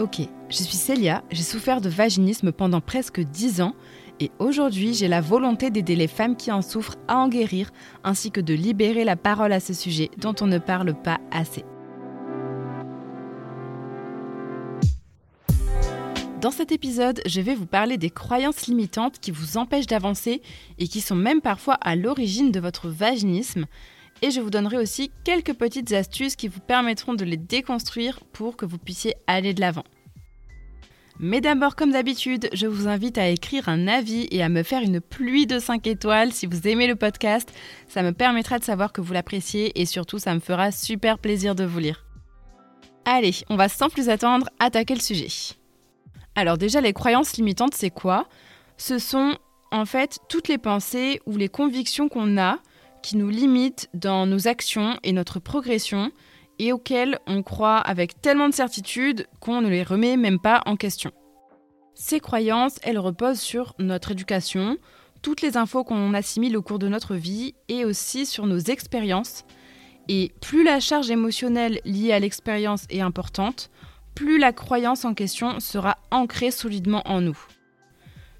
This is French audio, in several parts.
Ok, je suis Célia, j'ai souffert de vaginisme pendant presque 10 ans et aujourd'hui j'ai la volonté d'aider les femmes qui en souffrent à en guérir ainsi que de libérer la parole à ce sujet dont on ne parle pas assez. Dans cet épisode, je vais vous parler des croyances limitantes qui vous empêchent d'avancer et qui sont même parfois à l'origine de votre vaginisme. Et je vous donnerai aussi quelques petites astuces qui vous permettront de les déconstruire pour que vous puissiez aller de l'avant. Mais d'abord, comme d'habitude, je vous invite à écrire un avis et à me faire une pluie de 5 étoiles si vous aimez le podcast. Ça me permettra de savoir que vous l'appréciez et surtout, ça me fera super plaisir de vous lire. Allez, on va sans plus attendre attaquer le sujet. Alors déjà, les croyances limitantes, c'est quoi? Ce sont en fait toutes les pensées ou les convictions qu'on a qui nous limitent dans nos actions et notre progression et auxquelles on croit avec tellement de certitude qu'on ne les remet même pas en question. Ces croyances, elles reposent sur notre éducation, toutes les infos qu'on assimile au cours de notre vie et aussi sur nos expériences. Et plus la charge émotionnelle liée à l'expérience est importante, plus la croyance en question sera ancrée solidement en nous.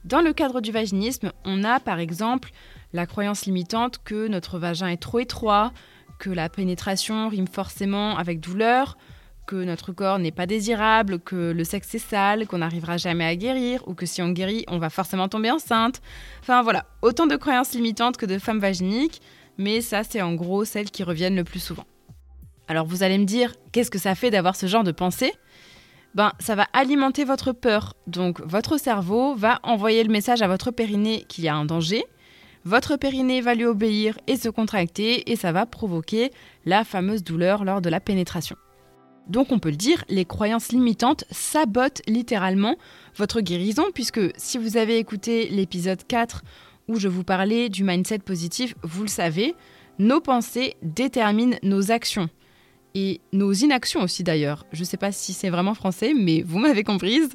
Dans le cadre du vaginisme, on a par exemple la croyance limitante que notre vagin est trop étroit, que la pénétration rime forcément avec douleur, que notre corps n'est pas désirable, que le sexe est sale, qu'on n'arrivera jamais à guérir, ou que si on guérit, on va forcément tomber enceinte. Enfin voilà, autant de croyances limitantes que de femmes vaginiques, mais ça c'est en gros celles qui reviennent le plus souvent. Alors vous allez me dire, qu'est-ce que ça fait d'avoir ce genre de pensée? Ben, ça va alimenter votre peur. Donc, votre cerveau va envoyer le message à votre périnée qu'il y a un danger. Votre périnée va lui obéir et se contracter et ça va provoquer la fameuse douleur lors de la pénétration. Donc on peut le dire, les croyances limitantes sabotent littéralement votre guérison puisque si vous avez écouté l'épisode 4 où je vous parlais du mindset positif, vous le savez, nos pensées déterminent nos actions et nos inactions aussi d'ailleurs. Je ne sais pas si c'est vraiment français, mais vous m'avez comprise.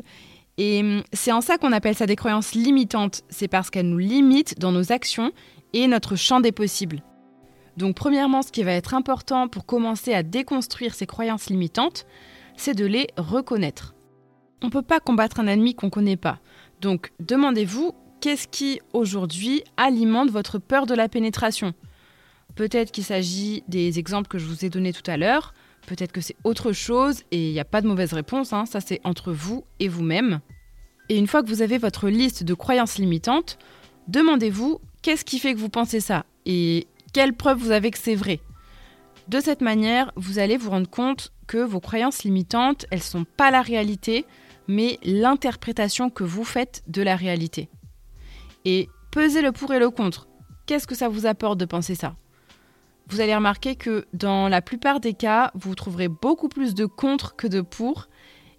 Et hum, c'est en ça qu'on appelle ça des croyances limitantes. C'est parce qu'elles nous limitent dans nos actions et notre champ des possibles. Donc premièrement, ce qui va être important pour commencer à déconstruire ces croyances limitantes, c'est de les reconnaître. On ne peut pas combattre un ennemi qu'on ne connaît pas. Donc demandez-vous qu'est-ce qui aujourd'hui alimente votre peur de la pénétration? Peut-être qu'il s'agit des exemples que je vous ai donnés tout à l'heure, peut-être que c'est autre chose et il n'y a pas de mauvaise réponse, hein. ça c'est entre vous et vous-même. Et une fois que vous avez votre liste de croyances limitantes, demandez-vous qu'est-ce qui fait que vous pensez ça et quelles preuves vous avez que c'est vrai? De cette manière, vous allez vous rendre compte que vos croyances limitantes, elles ne sont pas la réalité, mais l'interprétation que vous faites de la réalité. Et pesez le pour et le contre. Qu'est-ce que ça vous apporte de penser ça? Vous allez remarquer que dans la plupart des cas, vous trouverez beaucoup plus de contre que de pour.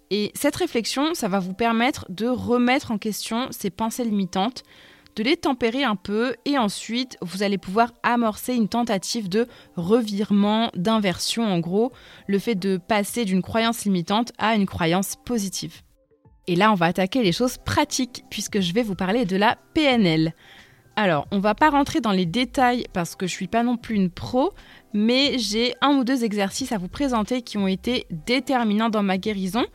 Et cette réflexion, ça va vous permettre de remettre en question ces pensées limitantes, de les tempérer un peu et ensuite vous allez pouvoir amorcer une tentative de revirement, d'inversion en gros, le fait de passer d'une croyance limitante à une croyance positive. Et là, on va attaquer les choses pratiques puisque je vais vous parler de la PNL. Alors, on va pas rentrer dans les détails parce que je suis pas non plus une pro, mais j'ai un ou deux exercices à vous présenter qui ont été déterminants dans ma guérison,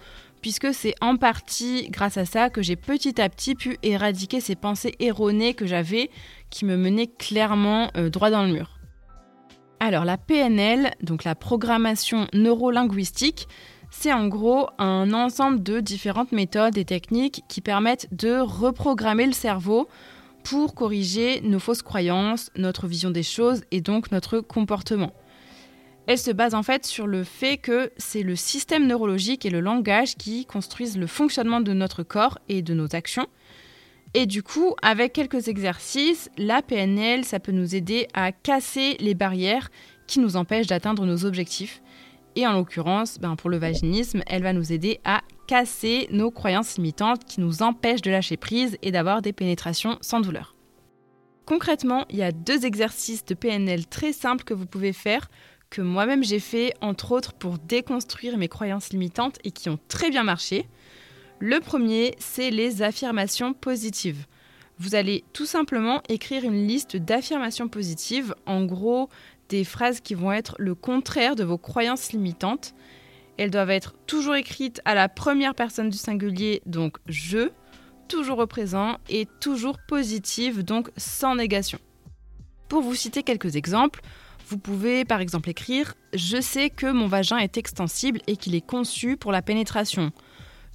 puisque c'est en partie grâce à ça que j'ai petit à petit pu éradiquer ces pensées erronées que j'avais, qui me menaient clairement euh, droit dans le mur. Alors, la PNL, donc la programmation neurolinguistique, c'est en gros un ensemble de différentes méthodes et techniques qui permettent de reprogrammer le cerveau pour corriger nos fausses croyances, notre vision des choses et donc notre comportement. Elle se base en fait sur le fait que c'est le système neurologique et le langage qui construisent le fonctionnement de notre corps et de nos actions. Et du coup, avec quelques exercices, la PNL, ça peut nous aider à casser les barrières qui nous empêchent d'atteindre nos objectifs. Et en l'occurrence, ben pour le vaginisme, elle va nous aider à casser nos croyances limitantes qui nous empêchent de lâcher prise et d'avoir des pénétrations sans douleur. Concrètement, il y a deux exercices de PNL très simples que vous pouvez faire, que moi-même j'ai fait, entre autres pour déconstruire mes croyances limitantes et qui ont très bien marché. Le premier, c'est les affirmations positives. Vous allez tout simplement écrire une liste d'affirmations positives, en gros des phrases qui vont être le contraire de vos croyances limitantes Elles doivent être toujours écrites à la première personne du singulier, donc je, toujours au présent et toujours positives, donc sans négation. Pour vous citer quelques exemples, vous pouvez par exemple écrire Je sais que mon vagin est extensible et qu'il est conçu pour la pénétration.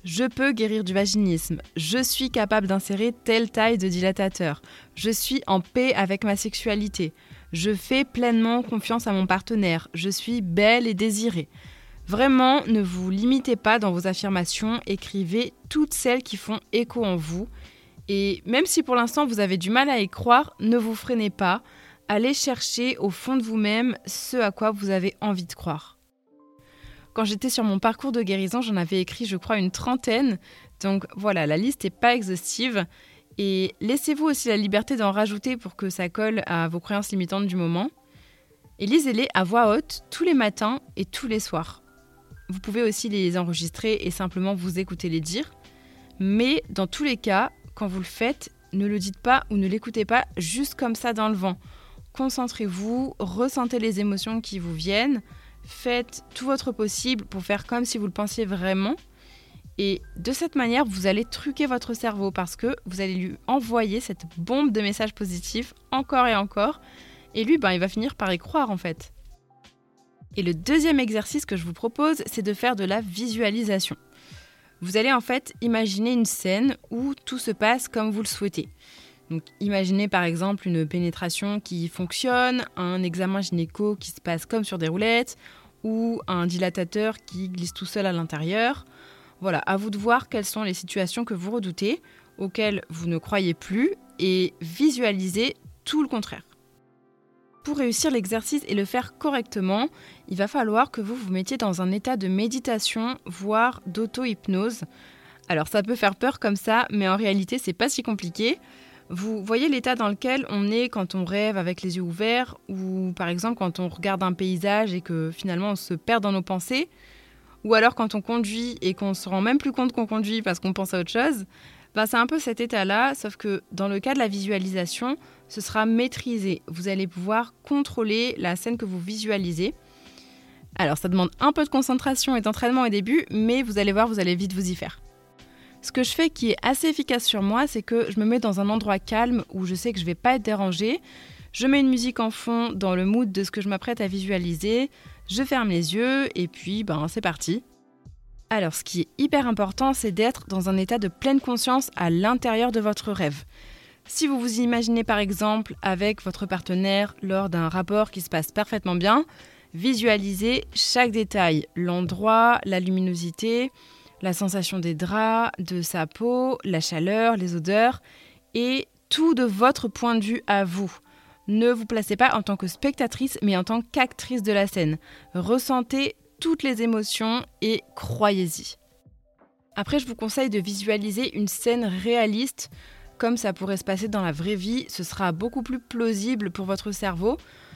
Je peux guérir du vaginisme. Je suis capable d'insérer telle taille de dilatateur. Je suis en paix avec ma sexualité. Je fais pleinement confiance à mon partenaire. Je suis belle et désirée. Vraiment, ne vous limitez pas dans vos affirmations, écrivez toutes celles qui font écho en vous. Et même si pour l'instant vous avez du mal à y croire, ne vous freinez pas allez chercher au fond de vous-même ce à quoi vous avez envie de croire. Quand j'étais sur mon parcours de guérison, j'en avais écrit, je crois, une trentaine. Donc voilà, la liste n'est pas exhaustive. Et laissez-vous aussi la liberté d'en rajouter pour que ça colle à vos croyances limitantes du moment. Et lisez-les à voix haute tous les matins et tous les soirs. Vous pouvez aussi les enregistrer et simplement vous écouter les dire. Mais dans tous les cas, quand vous le faites, ne le dites pas ou ne l'écoutez pas juste comme ça dans le vent concentrez-vous, ressentez les émotions qui vous viennent, faites tout votre possible pour faire comme si vous le pensiez vraiment. Et de cette manière, vous allez truquer votre cerveau parce que vous allez lui envoyer cette bombe de messages positifs encore et encore. Et lui, ben, il va finir par y croire en fait. Et le deuxième exercice que je vous propose, c'est de faire de la visualisation. Vous allez en fait imaginer une scène où tout se passe comme vous le souhaitez. Donc imaginez par exemple une pénétration qui fonctionne, un examen gynéco qui se passe comme sur des roulettes, ou un dilatateur qui glisse tout seul à l'intérieur. Voilà, à vous de voir quelles sont les situations que vous redoutez, auxquelles vous ne croyez plus, et visualisez tout le contraire. Pour réussir l'exercice et le faire correctement, il va falloir que vous vous mettiez dans un état de méditation, voire d'auto-hypnose. Alors ça peut faire peur comme ça, mais en réalité c'est pas si compliqué. Vous voyez l'état dans lequel on est quand on rêve avec les yeux ouverts ou par exemple quand on regarde un paysage et que finalement on se perd dans nos pensées ou alors quand on conduit et qu'on se rend même plus compte qu'on conduit parce qu'on pense à autre chose. Ben, c'est un peu cet état-là, sauf que dans le cas de la visualisation, ce sera maîtrisé. Vous allez pouvoir contrôler la scène que vous visualisez. Alors ça demande un peu de concentration et d'entraînement au début, mais vous allez voir, vous allez vite vous y faire. Ce que je fais qui est assez efficace sur moi, c'est que je me mets dans un endroit calme où je sais que je ne vais pas être dérangée. Je mets une musique en fond dans le mood de ce que je m'apprête à visualiser. Je ferme les yeux et puis ben c'est parti. Alors ce qui est hyper important, c'est d'être dans un état de pleine conscience à l'intérieur de votre rêve. Si vous vous imaginez par exemple avec votre partenaire lors d'un rapport qui se passe parfaitement bien, visualisez chaque détail, l'endroit, la luminosité, la sensation des draps, de sa peau, la chaleur, les odeurs, et tout de votre point de vue à vous. Ne vous placez pas en tant que spectatrice, mais en tant qu'actrice de la scène. Ressentez toutes les émotions et croyez-y. Après, je vous conseille de visualiser une scène réaliste, comme ça pourrait se passer dans la vraie vie. Ce sera beaucoup plus plausible pour votre cerveau,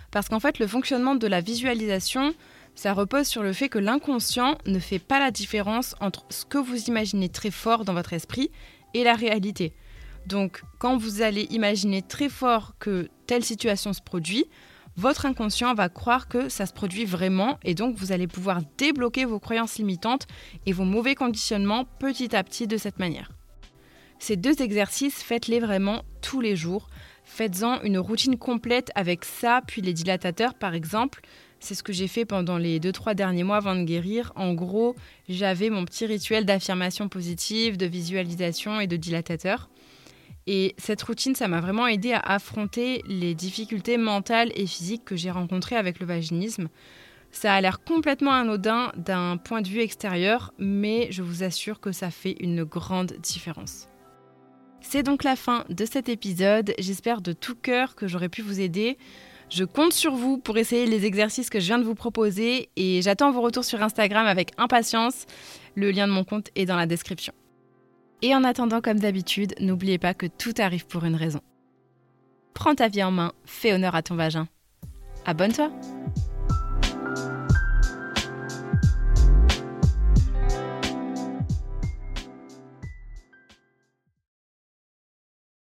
parce qu'en fait, le fonctionnement de la visualisation, ça repose sur le fait que l'inconscient ne fait pas la différence entre ce que vous imaginez très fort dans votre esprit et la réalité. Donc quand vous allez imaginer très fort que telle situation se produit, votre inconscient va croire que ça se produit vraiment et donc vous allez pouvoir débloquer vos croyances limitantes et vos mauvais conditionnements petit à petit de cette manière. Ces deux exercices, faites-les vraiment tous les jours. Faites-en une routine complète avec ça, puis les dilatateurs par exemple. C'est ce que j'ai fait pendant les 2-3 derniers mois avant de guérir. En gros, j'avais mon petit rituel d'affirmation positive, de visualisation et de dilatateur. Et cette routine, ça m'a vraiment aidé à affronter les difficultés mentales et physiques que j'ai rencontrées avec le vaginisme. Ça a l'air complètement anodin d'un point de vue extérieur, mais je vous assure que ça fait une grande différence. C'est donc la fin de cet épisode. J'espère de tout cœur que j'aurai pu vous aider. Je compte sur vous pour essayer les exercices que je viens de vous proposer et j'attends vos retours sur Instagram avec impatience. Le lien de mon compte est dans la description. Et en attendant, comme d'habitude, n'oubliez pas que tout arrive pour une raison. Prends ta vie en main, fais honneur à ton vagin. Abonne-toi!